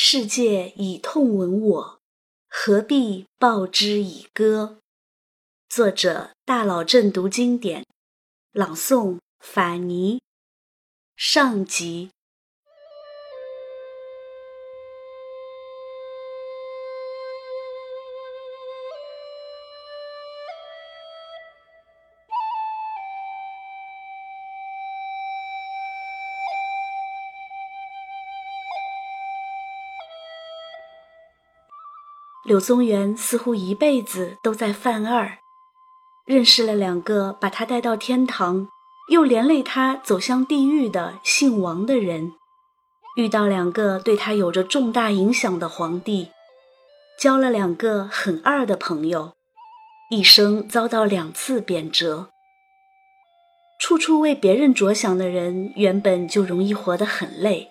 世界以痛吻我，何必报之以歌？作者：大佬正读经典，朗诵：法尼。上集。柳宗元似乎一辈子都在犯二，认识了两个把他带到天堂，又连累他走向地狱的姓王的人，遇到两个对他有着重大影响的皇帝，交了两个很二的朋友，一生遭到两次贬谪。处处为别人着想的人，原本就容易活得很累，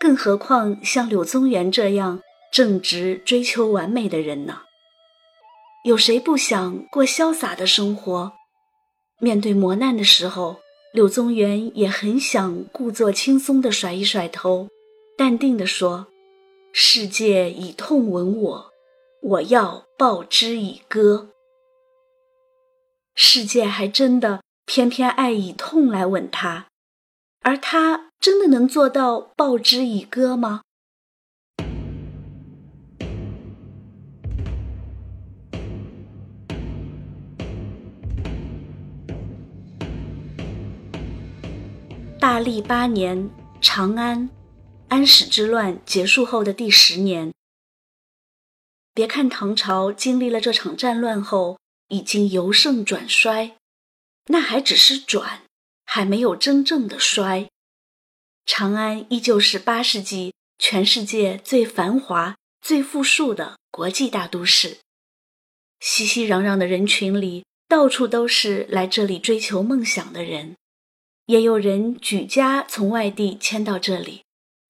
更何况像柳宗元这样。正直、追求完美的人呢？有谁不想过潇洒的生活？面对磨难的时候，柳宗元也很想故作轻松地甩一甩头，淡定地说：“世界以痛吻我，我要报之以歌。”世界还真的偏偏爱以痛来吻他，而他真的能做到报之以歌吗？大历八年，长安，安史之乱结束后的第十年。别看唐朝经历了这场战乱后已经由盛转衰，那还只是转，还没有真正的衰。长安依旧是八世纪全世界最繁华、最富庶的国际大都市。熙熙攘攘的人群里，到处都是来这里追求梦想的人。也有人举家从外地迁到这里，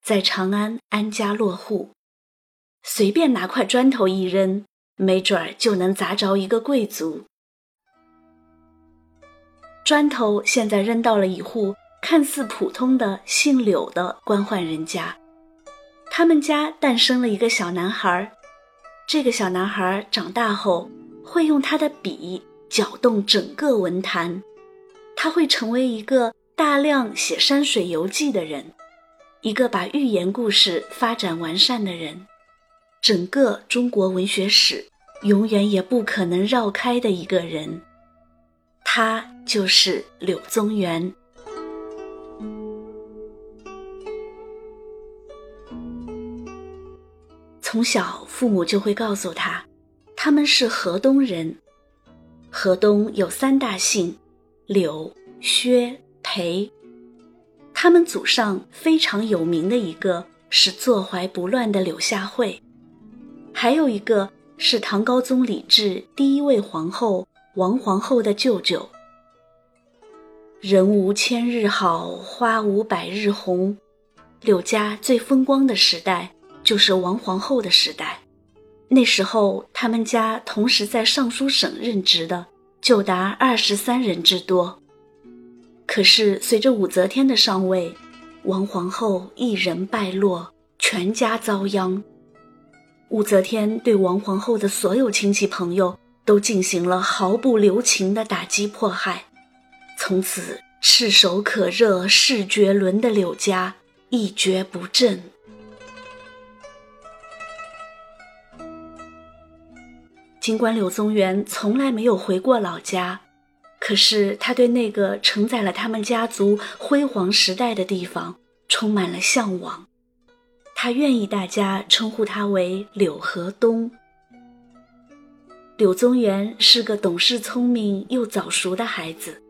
在长安安家落户。随便拿块砖头一扔，没准儿就能砸着一个贵族。砖头现在扔到了一户看似普通的姓柳的官宦人家，他们家诞生了一个小男孩。这个小男孩长大后会用他的笔搅动整个文坛，他会成为一个。大量写山水游记的人，一个把寓言故事发展完善的人，整个中国文学史永远也不可能绕开的一个人，他就是柳宗元。从小，父母就会告诉他，他们是河东人。河东有三大姓：柳、薛。裴，他们祖上非常有名的一个是坐怀不乱的柳下惠，还有一个是唐高宗李治第一位皇后王皇后的舅舅。人无千日好，花无百日红。柳家最风光的时代就是王皇后的时代，那时候他们家同时在尚书省任职的就达二十三人之多。可是，随着武则天的上位，王皇后一人败落，全家遭殃。武则天对王皇后的所有亲戚朋友都进行了毫不留情的打击迫害，从此炙手可热势绝伦的柳家一蹶不振。尽管柳宗元从来没有回过老家。可是他对那个承载了他们家族辉煌时代的地方充满了向往，他愿意大家称呼他为柳河东。柳宗元是个懂事、聪明又早熟的孩子，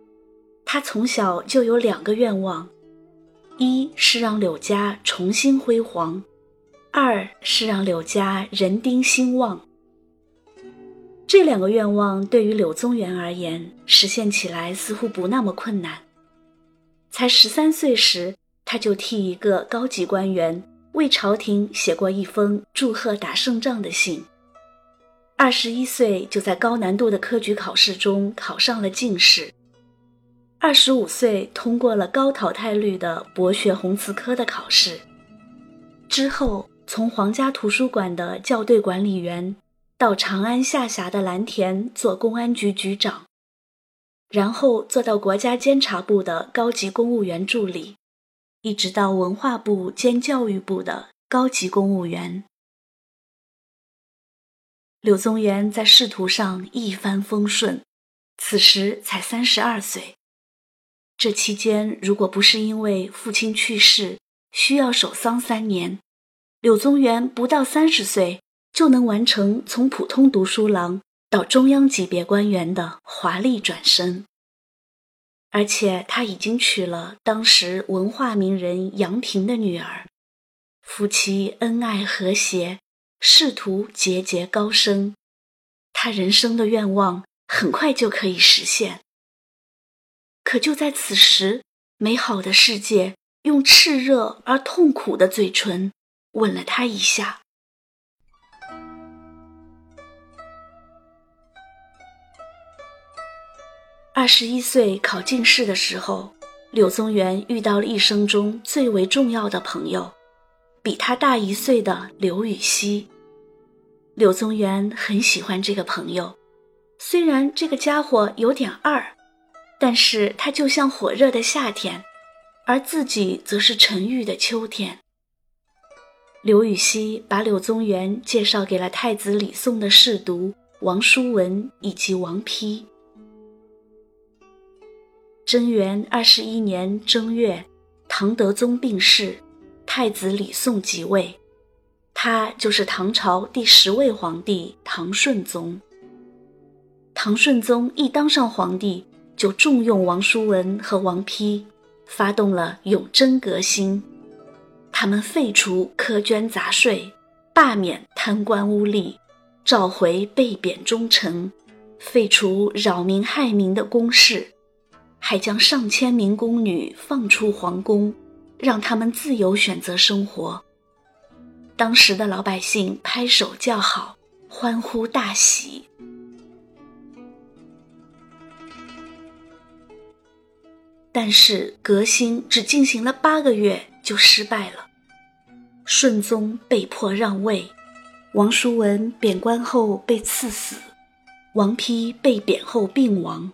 他从小就有两个愿望：一是让柳家重新辉煌，二是让柳家人丁兴旺。这两个愿望对于柳宗元而言，实现起来似乎不那么困难。才十三岁时，他就替一个高级官员为朝廷写过一封祝贺打胜仗的信。二十一岁就在高难度的科举考试中考上了进士。二十五岁通过了高淘汰率的博学红词科的考试。之后，从皇家图书馆的校对管理员，到长安下辖的蓝田做公安局局长，然后做到国家监察部的高级公务员助理，一直到文化部兼教育部的高级公务员。柳宗元在仕途上一帆风顺，此时才三十二岁。这期间，如果不是因为父亲去世，需要守丧三年。柳宗元不到三十岁就能完成从普通读书郎到中央级别官员的华丽转身，而且他已经娶了当时文化名人杨平的女儿，夫妻恩爱和谐，仕途节节高升，他人生的愿望很快就可以实现。可就在此时，美好的世界用炽热而痛苦的嘴唇。吻了他一下。二十一岁考进士的时候，柳宗元遇到了一生中最为重要的朋友，比他大一岁的刘禹锡。柳宗元很喜欢这个朋友，虽然这个家伙有点二，但是他就像火热的夏天，而自己则是沉郁的秋天。刘禹锡把柳宗元介绍给了太子李诵的侍读王叔文以及王丕。贞元二十一年正月，唐德宗病逝，太子李诵即位，他就是唐朝第十位皇帝唐顺宗。唐顺宗一当上皇帝，就重用王叔文和王丕，发动了永贞革新。他们废除苛捐杂税，罢免贪官污吏，召回被贬忠臣，废除扰民害民的公事，还将上千名宫女放出皇宫，让他们自由选择生活。当时的老百姓拍手叫好，欢呼大喜。但是革新只进行了八个月就失败了。顺宗被迫让位，王叔文贬官后被赐死，王丕被贬后病亡，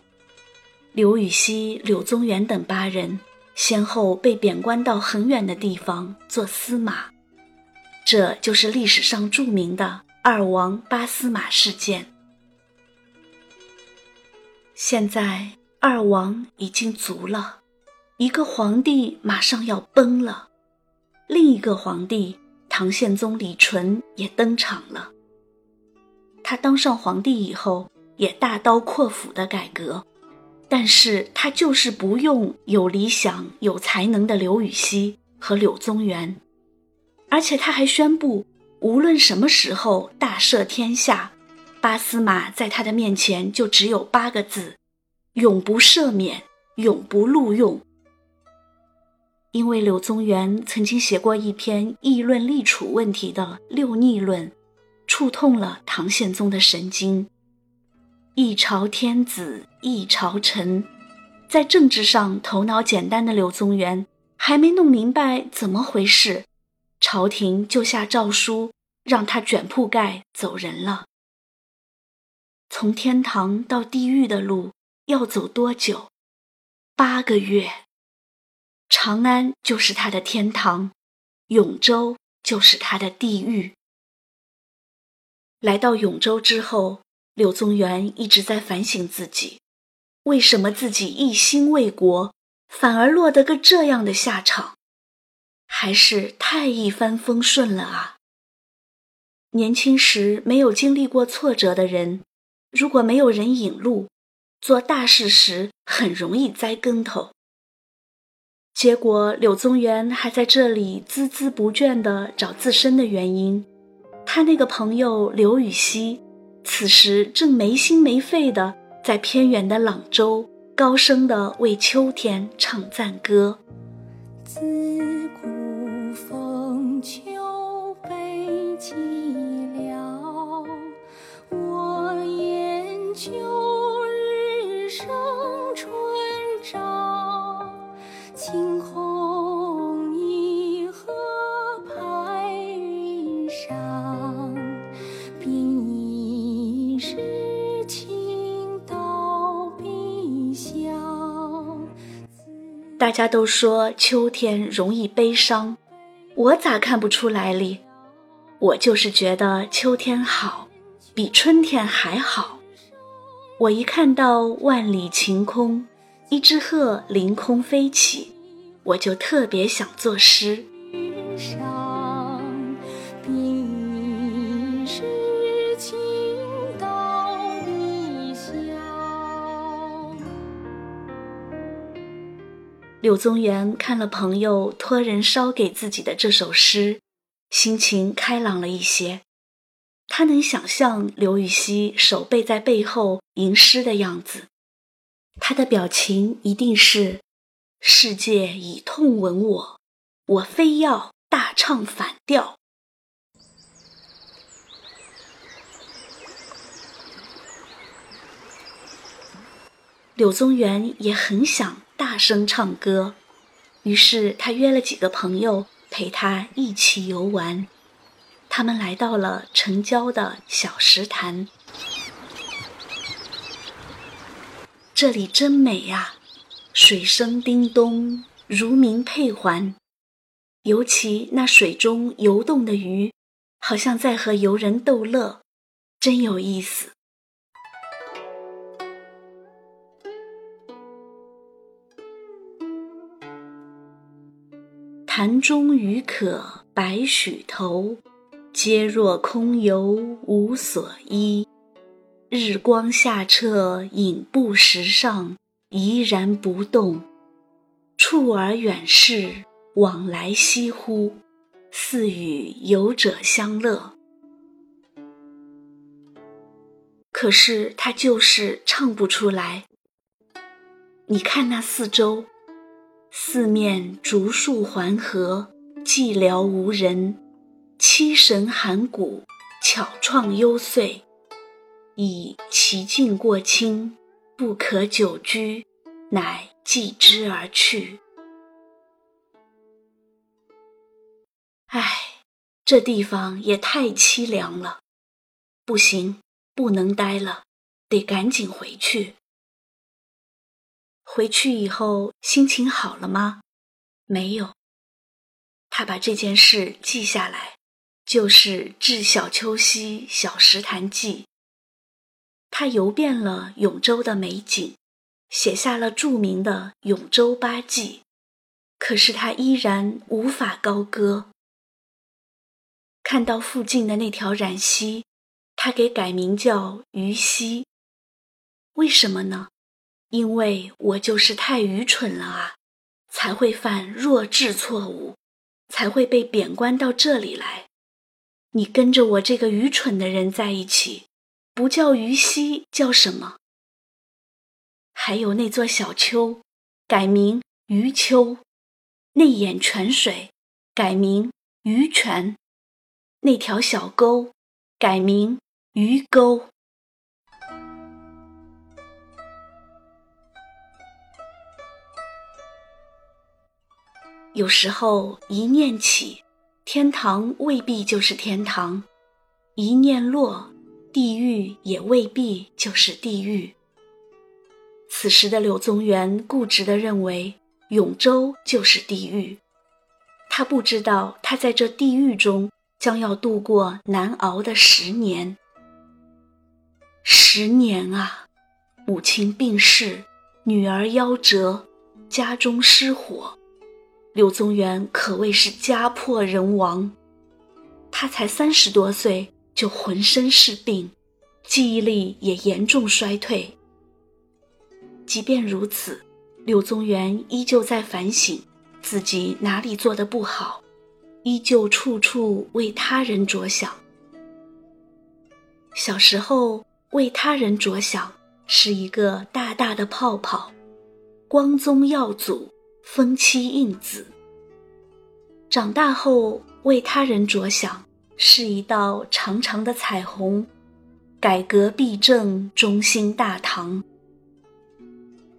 刘禹锡、柳宗元等八人先后被贬官到很远的地方做司马，这就是历史上著名的二王八司马事件。现在二王已经足了，一个皇帝马上要崩了。另一个皇帝唐宪宗李纯也登场了。他当上皇帝以后，也大刀阔斧的改革，但是他就是不用有理想、有才能的刘禹锡和柳宗元，而且他还宣布，无论什么时候大赦天下，八司马在他的面前就只有八个字：永不赦免，永不录用。因为柳宗元曾经写过一篇议论立储问题的《六逆论》，触痛了唐宪宗的神经。一朝天子一朝臣，在政治上头脑简单的柳宗元还没弄明白怎么回事，朝廷就下诏书让他卷铺盖走人了。从天堂到地狱的路要走多久？八个月。长安就是他的天堂，永州就是他的地狱。来到永州之后，柳宗元一直在反省自己：为什么自己一心为国，反而落得个这样的下场？还是太一帆风顺了啊！年轻时没有经历过挫折的人，如果没有人引路，做大事时很容易栽跟头。结果，柳宗元还在这里孜孜不倦地找自身的原因。他那个朋友刘禹锡，此时正没心没肺地在偏远的朗州高声地为秋天唱赞歌。大家都说秋天容易悲伤，我咋看不出来哩？我就是觉得秋天好，比春天还好。我一看到万里晴空，一只鹤凌空飞起，我就特别想作诗。柳宗元看了朋友托人捎给自己的这首诗，心情开朗了一些。他能想象刘禹锡手背在背后吟诗的样子，他的表情一定是：“世界以痛吻我，我非要大唱反调。”柳宗元也很想。大声唱歌，于是他约了几个朋友陪他一起游玩。他们来到了城郊的小石潭，这里真美呀，水声叮咚，如鸣佩环。尤其那水中游动的鱼，好像在和游人逗乐，真有意思。潭中鱼可百许头，皆若空游无所依。日光下澈影不时上，怡然不动。处而远视，往来翕忽，似与游者相乐。可是他就是唱不出来。你看那四周。四面竹树环合，寂寥无人。七神寒谷，巧创幽邃。以其境过清，不可久居，乃寄之而去。唉，这地方也太凄凉了。不行，不能待了，得赶紧回去。回去以后心情好了吗？没有。他把这件事记下来，就是《致小丘溪小石潭记》。他游遍了永州的美景，写下了著名的《永州八记》，可是他依然无法高歌。看到附近的那条染溪，他给改名叫鱼溪。为什么呢？因为我就是太愚蠢了啊，才会犯弱智错误，才会被贬官到这里来。你跟着我这个愚蠢的人在一起，不叫于西，叫什么？还有那座小丘，改名鱼丘；那眼泉水，改名鱼泉；那条小沟，改名鱼沟。有时候一念起，天堂未必就是天堂；一念落，地狱也未必就是地狱。此时的柳宗元固执地认为永州就是地狱，他不知道他在这地狱中将要度过难熬的十年。十年啊，母亲病逝，女儿夭折，家中失火。柳宗元可谓是家破人亡，他才三十多岁就浑身是病，记忆力也严重衰退。即便如此，柳宗元依旧在反省自己哪里做的不好，依旧处处为他人着想。小时候为他人着想是一个大大的泡泡，光宗耀祖。风妻应子。长大后为他人着想，是一道长长的彩虹，改革弊政，中兴大唐。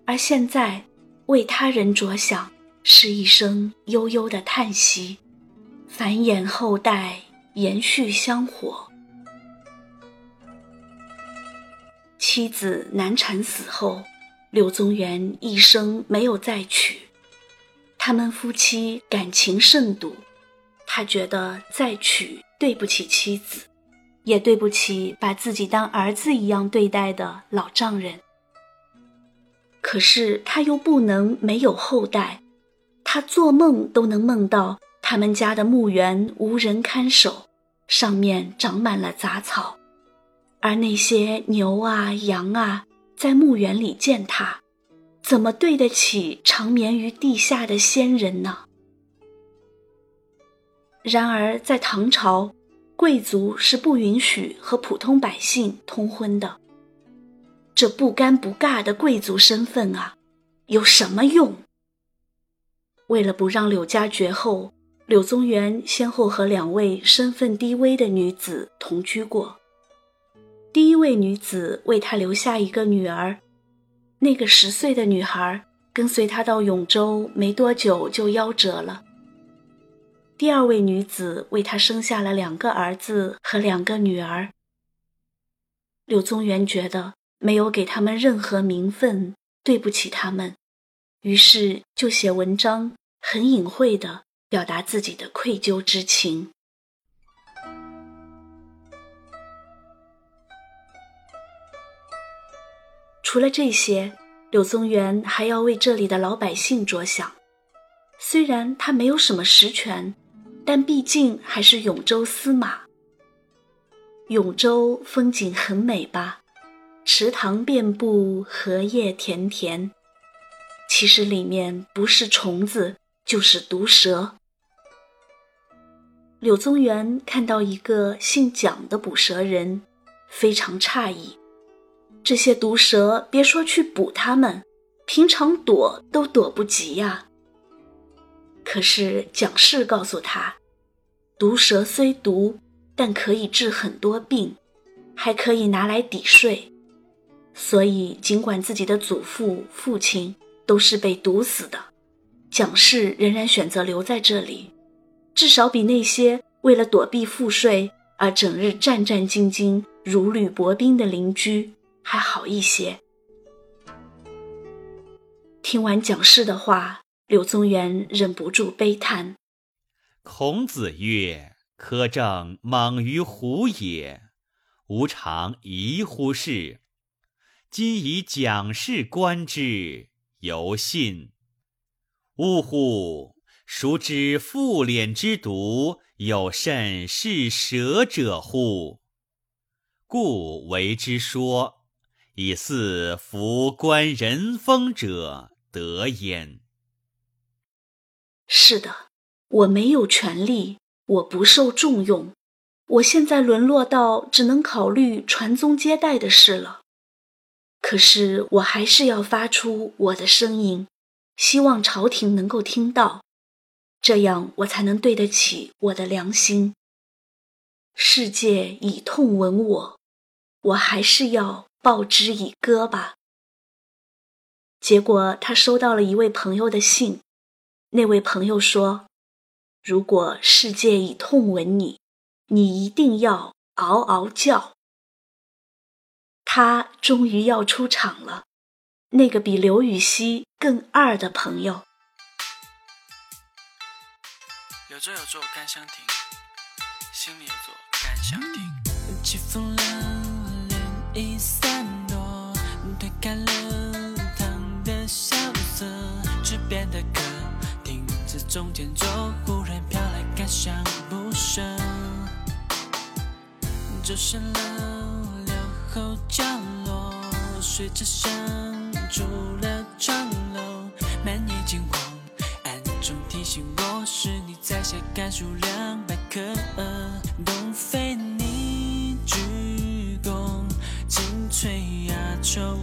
而现在为他人着想，是一声悠悠的叹息，繁衍后代，延续香火。妻子难产死后，柳宗元一生没有再娶。他们夫妻感情甚笃，他觉得再娶对不起妻子，也对不起把自己当儿子一样对待的老丈人。可是他又不能没有后代，他做梦都能梦到他们家的墓园无人看守，上面长满了杂草，而那些牛啊羊啊在墓园里践踏，怎么对得起长眠于地下的先人呢？然而在唐朝，贵族是不允许和普通百姓通婚的。这不尴不尬的贵族身份啊，有什么用？为了不让柳家绝后，柳宗元先后和两位身份低微的女子同居过。第一位女子为他留下一个女儿，那个十岁的女孩跟随他到永州没多久就夭折了。第二位女子为他生下了两个儿子和两个女儿。柳宗元觉得。没有给他们任何名分，对不起他们，于是就写文章，很隐晦的表达自己的愧疚之情。除了这些，柳宗元还要为这里的老百姓着想。虽然他没有什么实权，但毕竟还是永州司马。永州风景很美吧？池塘遍布，荷叶田田。其实里面不是虫子，就是毒蛇。柳宗元看到一个姓蒋的捕蛇人，非常诧异。这些毒蛇，别说去捕它们，平常躲都躲不及呀。可是蒋氏告诉他，毒蛇虽毒，但可以治很多病，还可以拿来抵税。所以，尽管自己的祖父、父亲都是被毒死的，蒋氏仍然选择留在这里，至少比那些为了躲避赋税而整日战战兢兢、如履薄冰的邻居还好一些。听完蒋氏的话，柳宗元忍不住悲叹：“孔子曰：‘苛政猛于虎也，吾常疑乎是。’”今以蒋氏观之，犹信。呜呼！孰知复敛之毒，有甚是蛇者乎？故为之说，以似夫观人风者得焉。是的，我没有权利，我不受重用，我现在沦落到只能考虑传宗接代的事了。可是我还是要发出我的声音，希望朝廷能够听到，这样我才能对得起我的良心。世界以痛吻我，我还是要报之以歌吧。结果他收到了一位朋友的信，那位朋友说：“如果世界以痛吻你，你一定要嗷嗷叫。”他终于要出场了，那个比刘禹锡更二的朋友。有座有座干香亭，心里有座甘香亭。起边的歌，亭子中间坐，忽然飘来感伤不舍，走深了。后角落，水车上住了窗楼，满眼金黄，暗中提醒我，是你在写甘肃两百颗，东非你鞠躬，轻吹压愁